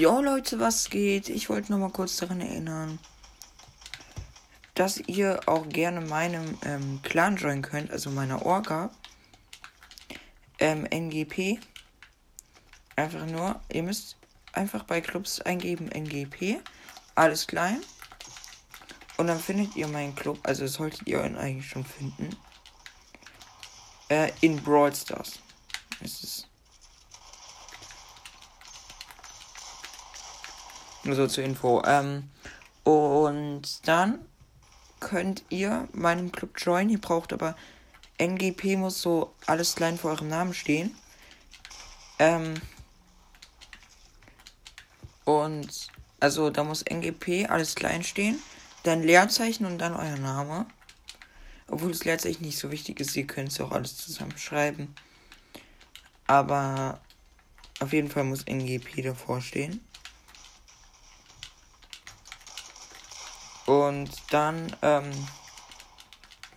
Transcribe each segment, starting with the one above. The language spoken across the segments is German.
Jo Leute, was geht? Ich wollte noch mal kurz daran erinnern, dass ihr auch gerne meinem ähm, Clan joinen könnt, also meiner Orga. Ähm, NGP. Einfach nur, ihr müsst einfach bei Clubs eingeben NGP, alles klein. Und dann findet ihr meinen Club, also solltet ihr ihn eigentlich schon finden. Äh, in Brawl Stars. Ist Nur so zur Info. Ähm, und dann könnt ihr meinem Club joinen. Ihr braucht aber NGP muss so alles klein vor eurem Namen stehen. Ähm, und also da muss NGP alles klein stehen. Dann Leerzeichen und dann euer Name. Obwohl das Leerzeichen nicht so wichtig ist, ihr könnt es auch alles zusammenschreiben. Aber auf jeden Fall muss NGP davor stehen. Und dann, ähm,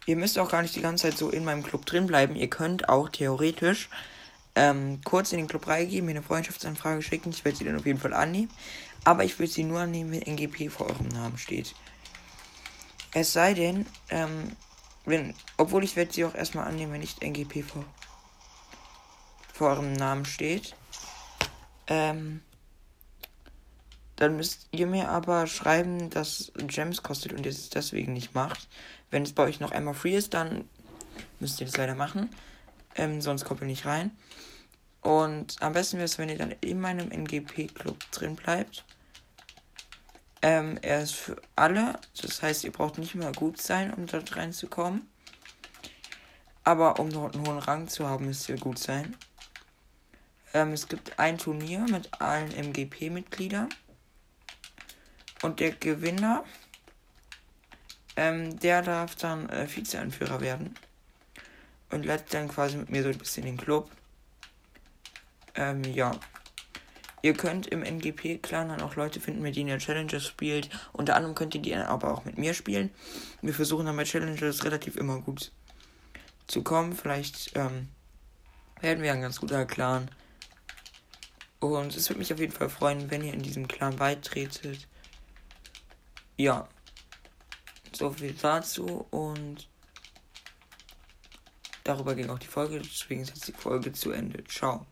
ihr müsst auch gar nicht die ganze Zeit so in meinem Club drin bleiben. Ihr könnt auch theoretisch ähm, kurz in den Club reingehen, mir eine Freundschaftsanfrage schicken. Ich werde sie dann auf jeden Fall annehmen. Aber ich würde sie nur annehmen, wenn NGP vor eurem Namen steht. Es sei denn, ähm, wenn, obwohl ich werde sie auch erstmal annehmen, wenn nicht NGP vor, vor eurem Namen steht. Ähm, dann müsst ihr mir aber schreiben, dass Gems kostet und ihr es deswegen nicht macht. Wenn es bei euch noch einmal free ist, dann müsst ihr das leider machen. Ähm, sonst kommt ihr nicht rein. Und am besten wäre es, wenn ihr dann in meinem NGP-Club drin bleibt. Ähm, er ist für alle. Das heißt, ihr braucht nicht mehr gut sein, um dort reinzukommen. Aber um dort einen hohen Rang zu haben, müsst ihr gut sein. Ähm, es gibt ein Turnier mit allen MGP-Mitgliedern. Und der Gewinner, ähm, der darf dann äh, Vizeanführer werden. Und leitet dann quasi mit mir so ein bisschen den Club. Ähm, ja. Ihr könnt im NGP-Clan dann auch Leute finden, mit denen ihr Challenges spielt. Unter anderem könnt ihr die aber auch mit mir spielen. Wir versuchen dann bei Challenges relativ immer gut zu kommen. Vielleicht ähm, werden wir ein ganz guter Clan. Und es würde mich auf jeden Fall freuen, wenn ihr in diesem Clan beitretet ja, so viel dazu und darüber ging auch die Folge. Deswegen ist jetzt die Folge zu Ende. Ciao.